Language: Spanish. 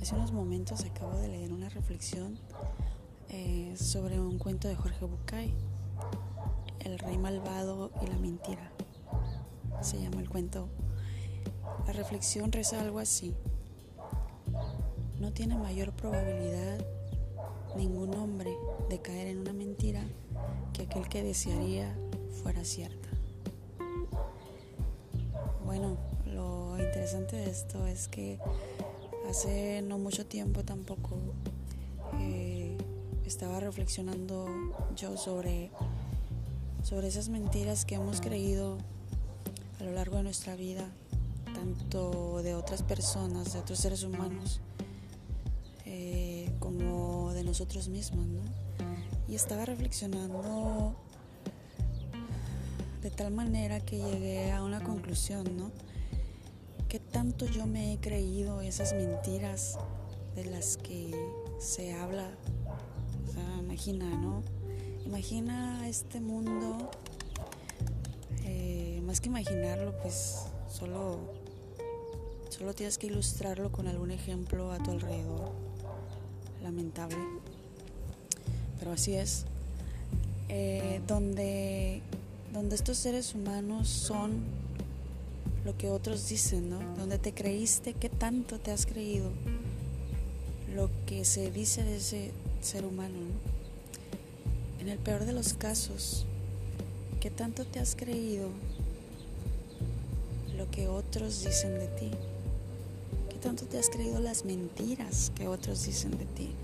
Hace unos momentos acabo de leer una reflexión eh, sobre un cuento de Jorge Bucay, El rey malvado y la mentira. Se llama el cuento. La reflexión reza algo así. No tiene mayor probabilidad ningún hombre de caer en una mentira que aquel que desearía fuera cierta. Bueno, lo interesante de esto es que Hace no mucho tiempo tampoco eh, estaba reflexionando yo sobre, sobre esas mentiras que hemos creído a lo largo de nuestra vida, tanto de otras personas, de otros seres humanos, eh, como de nosotros mismos. ¿no? Y estaba reflexionando de tal manera que llegué a una conclusión, ¿no? ¿Qué tanto yo me he creído esas mentiras de las que se habla? O sea, imagina, ¿no? Imagina este mundo, eh, más que imaginarlo, pues solo, solo tienes que ilustrarlo con algún ejemplo a tu alrededor. Lamentable. Pero así es. Eh, donde, donde estos seres humanos son lo que otros dicen, ¿no? Donde te creíste, qué tanto te has creído lo que se dice de ese ser humano, En el peor de los casos, qué tanto te has creído lo que otros dicen de ti, qué tanto te has creído las mentiras que otros dicen de ti.